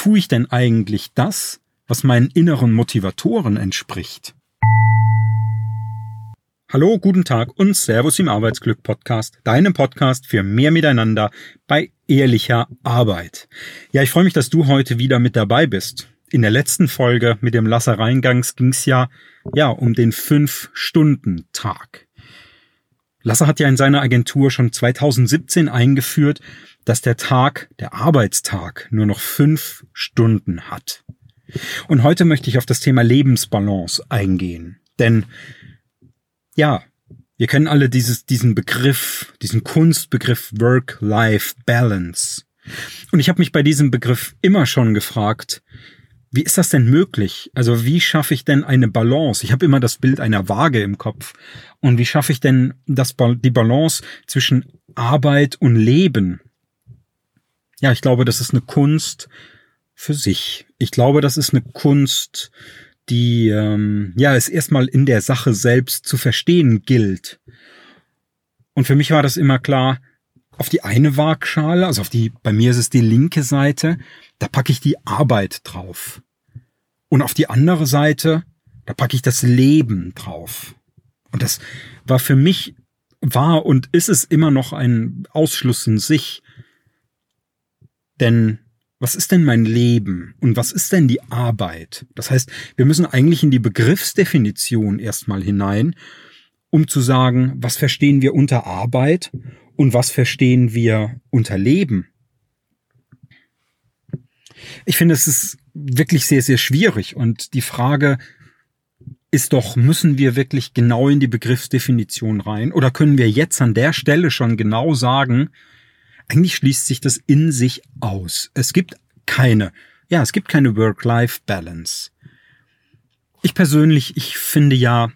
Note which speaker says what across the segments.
Speaker 1: tue ich denn eigentlich das, was meinen inneren Motivatoren entspricht? Hallo, guten Tag und Servus im Arbeitsglück Podcast, deinem Podcast für mehr Miteinander bei ehrlicher Arbeit. Ja, ich freue mich, dass du heute wieder mit dabei bist. In der letzten Folge mit dem Lasser Reingangs ging es ja, ja um den Fünf-Stunden-Tag. Lasser hat ja in seiner Agentur schon 2017 eingeführt, dass der Tag, der Arbeitstag, nur noch fünf Stunden hat. Und heute möchte ich auf das Thema Lebensbalance eingehen. Denn ja, wir kennen alle dieses, diesen Begriff, diesen Kunstbegriff Work-Life-Balance. Und ich habe mich bei diesem Begriff immer schon gefragt, wie ist das denn möglich? Also wie schaffe ich denn eine Balance? Ich habe immer das Bild einer Waage im Kopf. Und wie schaffe ich denn das, die Balance zwischen Arbeit und Leben? Ja, ich glaube, das ist eine Kunst für sich. Ich glaube, das ist eine Kunst, die ähm, ja es erstmal in der Sache selbst zu verstehen gilt. Und für mich war das immer klar, auf die eine Waagschale, also auf die, bei mir ist es die linke Seite, da packe ich die Arbeit drauf. Und auf die andere Seite, da packe ich das Leben drauf. Und das war für mich, war und ist es immer noch ein Ausschluss in sich. Denn was ist denn mein Leben und was ist denn die Arbeit? Das heißt, wir müssen eigentlich in die Begriffsdefinition erstmal hinein, um zu sagen, was verstehen wir unter Arbeit und was verstehen wir unter Leben. Ich finde, es ist wirklich sehr, sehr schwierig und die Frage ist doch, müssen wir wirklich genau in die Begriffsdefinition rein oder können wir jetzt an der Stelle schon genau sagen, eigentlich schließt sich das in sich aus. Es gibt keine, ja, es gibt keine Work-Life-Balance. Ich persönlich, ich finde ja,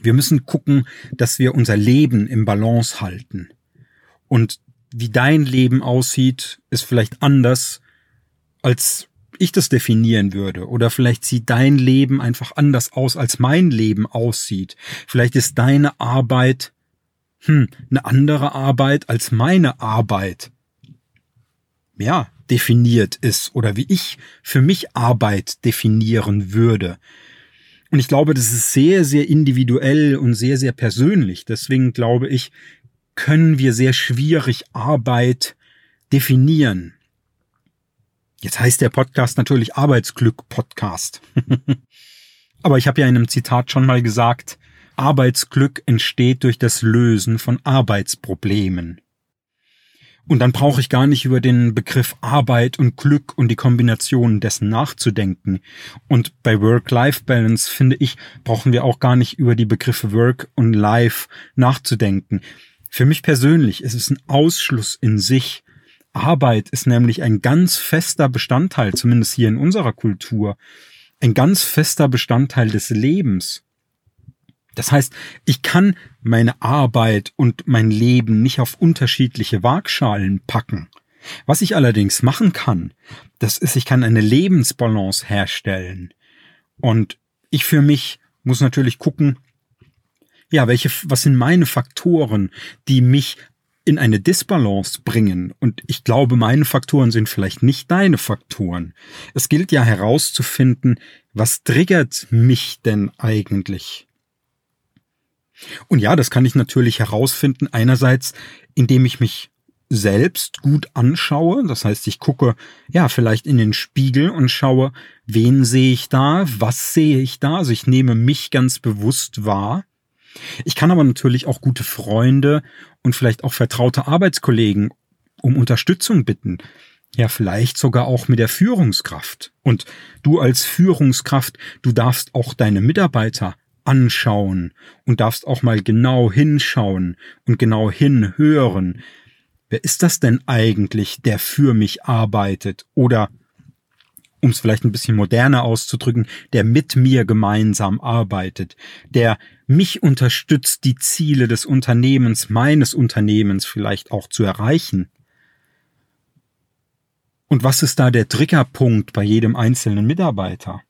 Speaker 1: wir müssen gucken, dass wir unser Leben im Balance halten. Und wie dein Leben aussieht, ist vielleicht anders, als ich das definieren würde. Oder vielleicht sieht dein Leben einfach anders aus, als mein Leben aussieht. Vielleicht ist deine Arbeit hm, eine andere Arbeit als meine Arbeit, ja, definiert ist oder wie ich für mich Arbeit definieren würde. Und ich glaube, das ist sehr, sehr individuell und sehr, sehr persönlich. Deswegen glaube ich, können wir sehr schwierig Arbeit definieren. Jetzt heißt der Podcast natürlich Arbeitsglück Podcast. Aber ich habe ja in einem Zitat schon mal gesagt, Arbeitsglück entsteht durch das Lösen von Arbeitsproblemen. Und dann brauche ich gar nicht über den Begriff Arbeit und Glück und die Kombination dessen nachzudenken. Und bei Work-Life-Balance, finde ich, brauchen wir auch gar nicht über die Begriffe Work und Life nachzudenken. Für mich persönlich ist es ein Ausschluss in sich. Arbeit ist nämlich ein ganz fester Bestandteil, zumindest hier in unserer Kultur, ein ganz fester Bestandteil des Lebens. Das heißt, ich kann meine Arbeit und mein Leben nicht auf unterschiedliche Waagschalen packen. Was ich allerdings machen kann, das ist, ich kann eine Lebensbalance herstellen. Und ich für mich muss natürlich gucken, ja, welche, was sind meine Faktoren, die mich in eine Disbalance bringen. Und ich glaube, meine Faktoren sind vielleicht nicht deine Faktoren. Es gilt ja herauszufinden, was triggert mich denn eigentlich? Und ja, das kann ich natürlich herausfinden, einerseits, indem ich mich selbst gut anschaue. Das heißt, ich gucke ja vielleicht in den Spiegel und schaue, wen sehe ich da, was sehe ich da. Also ich nehme mich ganz bewusst wahr. Ich kann aber natürlich auch gute Freunde und vielleicht auch vertraute Arbeitskollegen um Unterstützung bitten. Ja, vielleicht sogar auch mit der Führungskraft. Und du als Führungskraft, du darfst auch deine Mitarbeiter anschauen und darfst auch mal genau hinschauen und genau hinhören. Wer ist das denn eigentlich, der für mich arbeitet? Oder, um es vielleicht ein bisschen moderner auszudrücken, der mit mir gemeinsam arbeitet, der mich unterstützt, die Ziele des Unternehmens, meines Unternehmens vielleicht auch zu erreichen? Und was ist da der Triggerpunkt bei jedem einzelnen Mitarbeiter?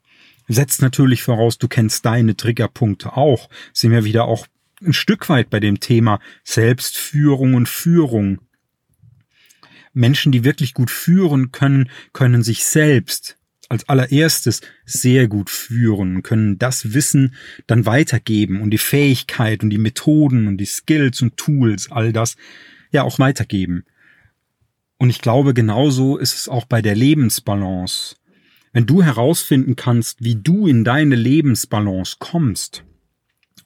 Speaker 1: Setzt natürlich voraus, du kennst deine Triggerpunkte auch. Sind wir wieder auch ein Stück weit bei dem Thema Selbstführung und Führung. Menschen, die wirklich gut führen können, können sich selbst als allererstes sehr gut führen, können das Wissen dann weitergeben und die Fähigkeit und die Methoden und die Skills und Tools, all das ja auch weitergeben. Und ich glaube, genauso ist es auch bei der Lebensbalance. Wenn du herausfinden kannst, wie du in deine Lebensbalance kommst,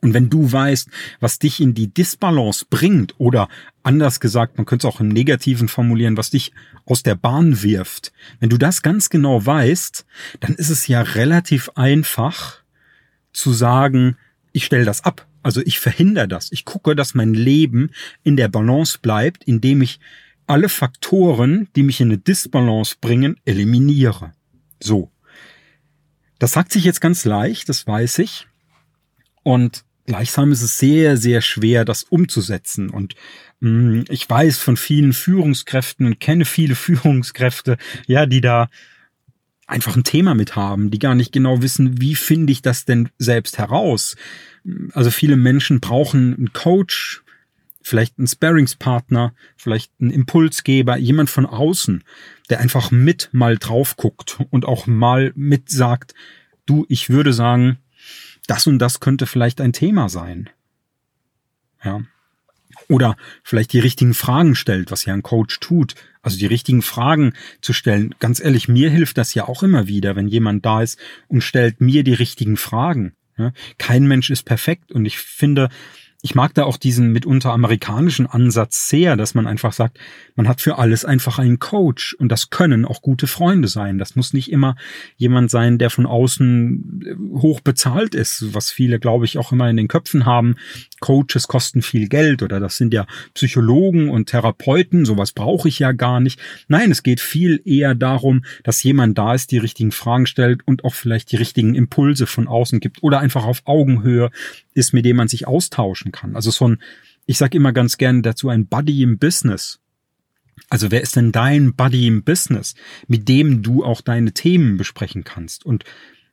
Speaker 1: und wenn du weißt, was dich in die Disbalance bringt oder anders gesagt, man könnte es auch im Negativen formulieren, was dich aus der Bahn wirft, wenn du das ganz genau weißt, dann ist es ja relativ einfach zu sagen, ich stelle das ab. Also ich verhindere das. Ich gucke, dass mein Leben in der Balance bleibt, indem ich alle Faktoren, die mich in eine Disbalance bringen, eliminiere. So. Das sagt sich jetzt ganz leicht, das weiß ich. Und gleichsam ist es sehr, sehr schwer, das umzusetzen. Und mh, mm, ich weiß von vielen Führungskräften und kenne viele Führungskräfte, ja, die da einfach ein Thema mit haben, die gar nicht genau wissen, wie finde ich das denn selbst heraus. Also viele Menschen brauchen einen Coach, vielleicht einen Sparringspartner, vielleicht einen Impulsgeber, jemand von außen, der einfach mit mal drauf guckt und auch mal mit sagt, du, ich würde sagen, das und das könnte vielleicht ein Thema sein. Ja. Oder vielleicht die richtigen Fragen stellt, was ja ein Coach tut. Also die richtigen Fragen zu stellen. Ganz ehrlich, mir hilft das ja auch immer wieder, wenn jemand da ist und stellt mir die richtigen Fragen. Kein Mensch ist perfekt und ich finde, ich mag da auch diesen mitunter amerikanischen Ansatz sehr, dass man einfach sagt, man hat für alles einfach einen Coach und das können auch gute Freunde sein. Das muss nicht immer jemand sein, der von außen äh, hoch bezahlt ist, was viele, glaube ich, auch immer in den Köpfen haben. Coaches kosten viel Geld oder das sind ja Psychologen und Therapeuten, sowas brauche ich ja gar nicht. Nein, es geht viel eher darum, dass jemand da ist, die richtigen Fragen stellt und auch vielleicht die richtigen Impulse von außen gibt oder einfach auf Augenhöhe ist, mit dem man sich austauschen kann. Also so ein, ich sage immer ganz gerne dazu, ein Buddy im Business. Also wer ist denn dein Buddy im Business, mit dem du auch deine Themen besprechen kannst? Und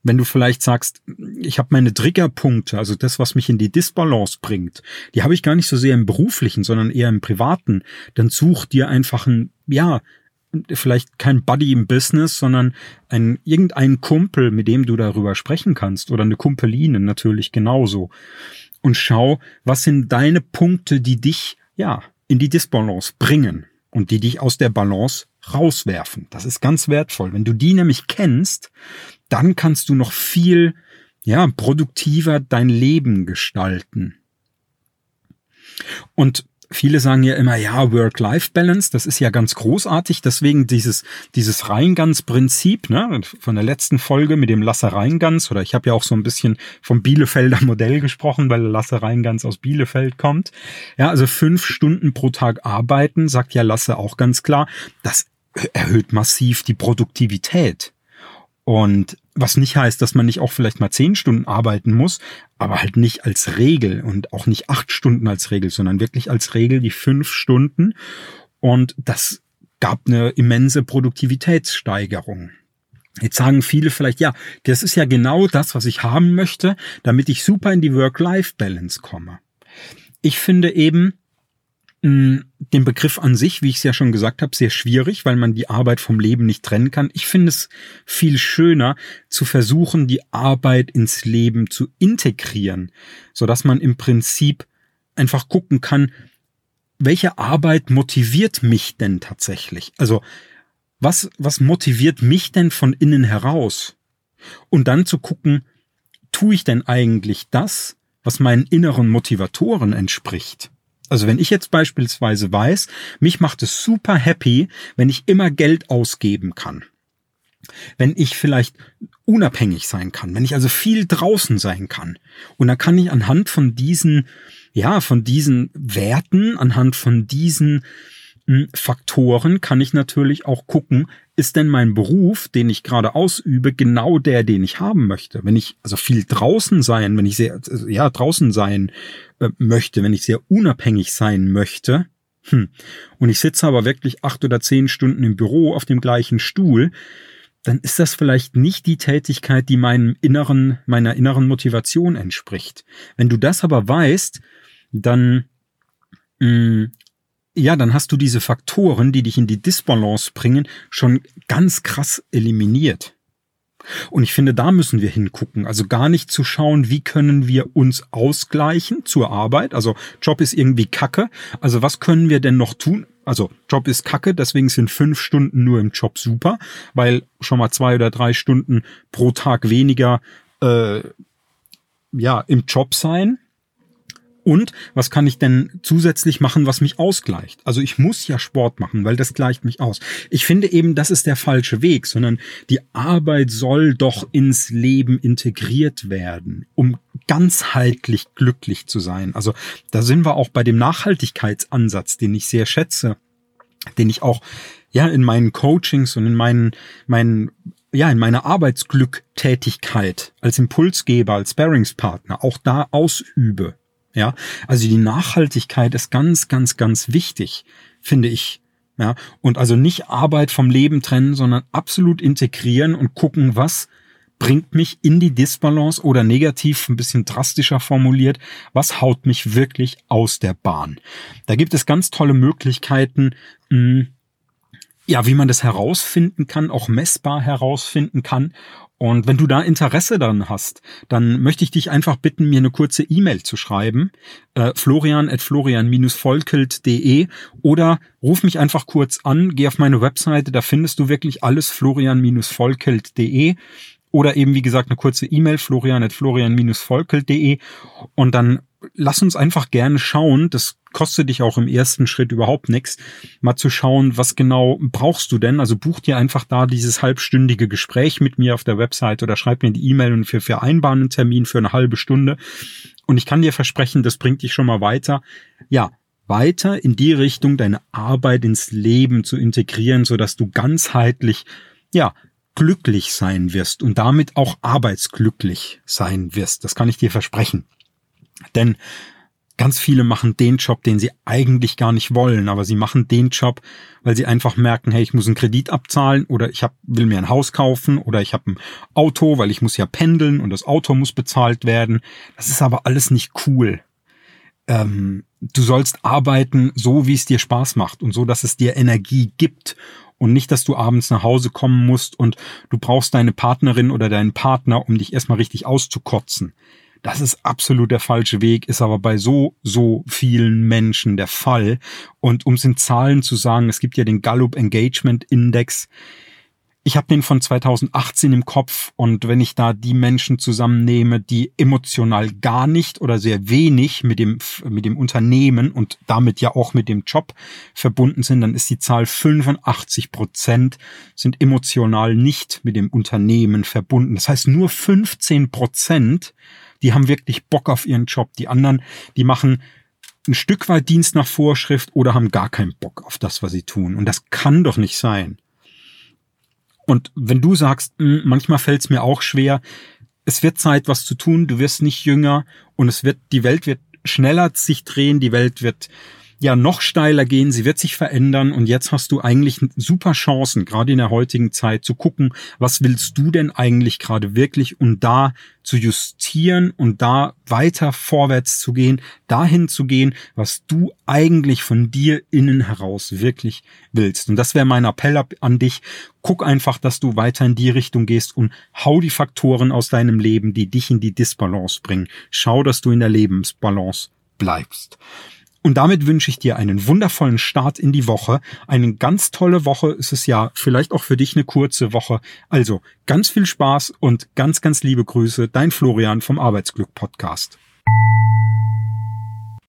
Speaker 1: wenn du vielleicht sagst, ich habe meine Triggerpunkte, also das, was mich in die Disbalance bringt, die habe ich gar nicht so sehr im beruflichen, sondern eher im privaten, dann such dir einfach ein, ja, vielleicht kein Buddy im Business, sondern ein irgendein Kumpel, mit dem du darüber sprechen kannst oder eine Kumpeline natürlich genauso. Und schau, was sind deine Punkte, die dich ja in die Disbalance bringen und die dich aus der Balance rauswerfen. Das ist ganz wertvoll. Wenn du die nämlich kennst, dann kannst du noch viel ja, produktiver dein Leben gestalten. Und viele sagen ja immer, ja, Work-Life-Balance, das ist ja ganz großartig. Deswegen dieses, dieses Reingans-Prinzip, ne, von der letzten Folge mit dem Lasse Reingans, oder ich habe ja auch so ein bisschen vom Bielefelder Modell gesprochen, weil Lasse Reingans aus Bielefeld kommt. Ja, also fünf Stunden pro Tag arbeiten, sagt ja Lasse auch ganz klar, das erhöht massiv die Produktivität. Und was nicht heißt, dass man nicht auch vielleicht mal zehn Stunden arbeiten muss, aber halt nicht als Regel und auch nicht acht Stunden als Regel, sondern wirklich als Regel die fünf Stunden. Und das gab eine immense Produktivitätssteigerung. Jetzt sagen viele vielleicht, ja, das ist ja genau das, was ich haben möchte, damit ich super in die Work-Life-Balance komme. Ich finde eben, den Begriff an sich, wie ich es ja schon gesagt habe, sehr schwierig, weil man die Arbeit vom Leben nicht trennen kann. Ich finde es viel schöner zu versuchen, die Arbeit ins Leben zu integrieren, so dass man im Prinzip einfach gucken kann, welche Arbeit motiviert mich denn tatsächlich? Also, was, was motiviert mich denn von innen heraus? Und dann zu gucken, tue ich denn eigentlich das, was meinen inneren Motivatoren entspricht? Also wenn ich jetzt beispielsweise weiß, mich macht es super happy, wenn ich immer Geld ausgeben kann. Wenn ich vielleicht unabhängig sein kann, wenn ich also viel draußen sein kann. Und dann kann ich anhand von diesen, ja, von diesen Werten, anhand von diesen Faktoren kann ich natürlich auch gucken, ist denn mein Beruf, den ich gerade ausübe, genau der, den ich haben möchte? Wenn ich also viel draußen sein, wenn ich sehr, ja, draußen sein äh, möchte, wenn ich sehr unabhängig sein möchte, hm, und ich sitze aber wirklich acht oder zehn Stunden im Büro auf dem gleichen Stuhl, dann ist das vielleicht nicht die Tätigkeit, die meinem inneren, meiner inneren Motivation entspricht. Wenn du das aber weißt, dann mh, ja, dann hast du diese Faktoren, die dich in die Disbalance bringen, schon ganz krass eliminiert. Und ich finde, da müssen wir hingucken. Also gar nicht zu schauen, wie können wir uns ausgleichen zur Arbeit. Also Job ist irgendwie Kacke. Also was können wir denn noch tun? Also Job ist Kacke, deswegen sind fünf Stunden nur im Job super, weil schon mal zwei oder drei Stunden pro Tag weniger äh, ja im Job sein und was kann ich denn zusätzlich machen, was mich ausgleicht? Also ich muss ja Sport machen, weil das gleicht mich aus. Ich finde eben, das ist der falsche Weg, sondern die Arbeit soll doch ins Leben integriert werden, um ganzheitlich glücklich zu sein. Also da sind wir auch bei dem Nachhaltigkeitsansatz, den ich sehr schätze, den ich auch ja in meinen Coachings und in meinen meinen ja, in meiner Arbeitsglücktätigkeit als Impulsgeber, als Sparringspartner auch da ausübe. Ja, also die Nachhaltigkeit ist ganz, ganz, ganz wichtig, finde ich. Ja, und also nicht Arbeit vom Leben trennen, sondern absolut integrieren und gucken, was bringt mich in die Disbalance oder negativ ein bisschen drastischer formuliert, was haut mich wirklich aus der Bahn. Da gibt es ganz tolle Möglichkeiten, mh, hm, ja, wie man das herausfinden kann, auch messbar herausfinden kann und wenn du da Interesse daran hast, dann möchte ich dich einfach bitten, mir eine kurze E-Mail zu schreiben, äh, florian at florian-volkelt.de oder ruf mich einfach kurz an, geh auf meine Webseite, da findest du wirklich alles florian-volkelt.de oder eben wie gesagt eine kurze E-Mail florian at florian-volkelt.de und dann lass uns einfach gerne schauen, das kostet dich auch im ersten Schritt überhaupt nichts, mal zu schauen, was genau brauchst du denn? Also buch dir einfach da dieses halbstündige Gespräch mit mir auf der Website oder schreib mir die E-Mail und wir vereinbaren einen Termin für eine halbe Stunde. Und ich kann dir versprechen, das bringt dich schon mal weiter. Ja, weiter in die Richtung, deine Arbeit ins Leben zu integrieren, so dass du ganzheitlich, ja, glücklich sein wirst und damit auch arbeitsglücklich sein wirst. Das kann ich dir versprechen. Denn ganz viele machen den Job, den sie eigentlich gar nicht wollen, aber sie machen den Job, weil sie einfach merken, hey, ich muss einen Kredit abzahlen oder ich hab, will mir ein Haus kaufen oder ich habe ein Auto, weil ich muss ja pendeln und das Auto muss bezahlt werden. Das ist aber alles nicht cool. Ähm, du sollst arbeiten so, wie es dir Spaß macht und so, dass es dir Energie gibt und nicht, dass du abends nach Hause kommen musst und du brauchst deine Partnerin oder deinen Partner, um dich erstmal richtig auszukotzen. Das ist absolut der falsche Weg, ist aber bei so, so vielen Menschen der Fall. Und um es in Zahlen zu sagen, es gibt ja den Gallup Engagement Index. Ich habe den von 2018 im Kopf und wenn ich da die Menschen zusammennehme, die emotional gar nicht oder sehr wenig mit dem, mit dem Unternehmen und damit ja auch mit dem Job verbunden sind, dann ist die Zahl 85 Prozent sind emotional nicht mit dem Unternehmen verbunden. Das heißt, nur 15 Prozent die haben wirklich Bock auf ihren Job. Die anderen, die machen ein Stück weit Dienst nach Vorschrift oder haben gar keinen Bock auf das, was sie tun. Und das kann doch nicht sein. Und wenn du sagst, hm, manchmal fällt es mir auch schwer, es wird Zeit, was zu tun, du wirst nicht jünger und es wird, die Welt wird schneller sich drehen, die Welt wird ja noch steiler gehen, sie wird sich verändern und jetzt hast du eigentlich super Chancen, gerade in der heutigen Zeit, zu gucken, was willst du denn eigentlich gerade wirklich und da zu justieren und da weiter vorwärts zu gehen, dahin zu gehen, was du eigentlich von dir innen heraus wirklich willst. Und das wäre mein Appell an dich. Guck einfach, dass du weiter in die Richtung gehst und hau die Faktoren aus deinem Leben, die dich in die Disbalance bringen. Schau, dass du in der Lebensbalance bleibst. Und damit wünsche ich dir einen wundervollen Start in die Woche. Eine ganz tolle Woche ist es ja, vielleicht auch für dich eine kurze Woche. Also ganz viel Spaß und ganz, ganz liebe Grüße, dein Florian vom Arbeitsglück Podcast.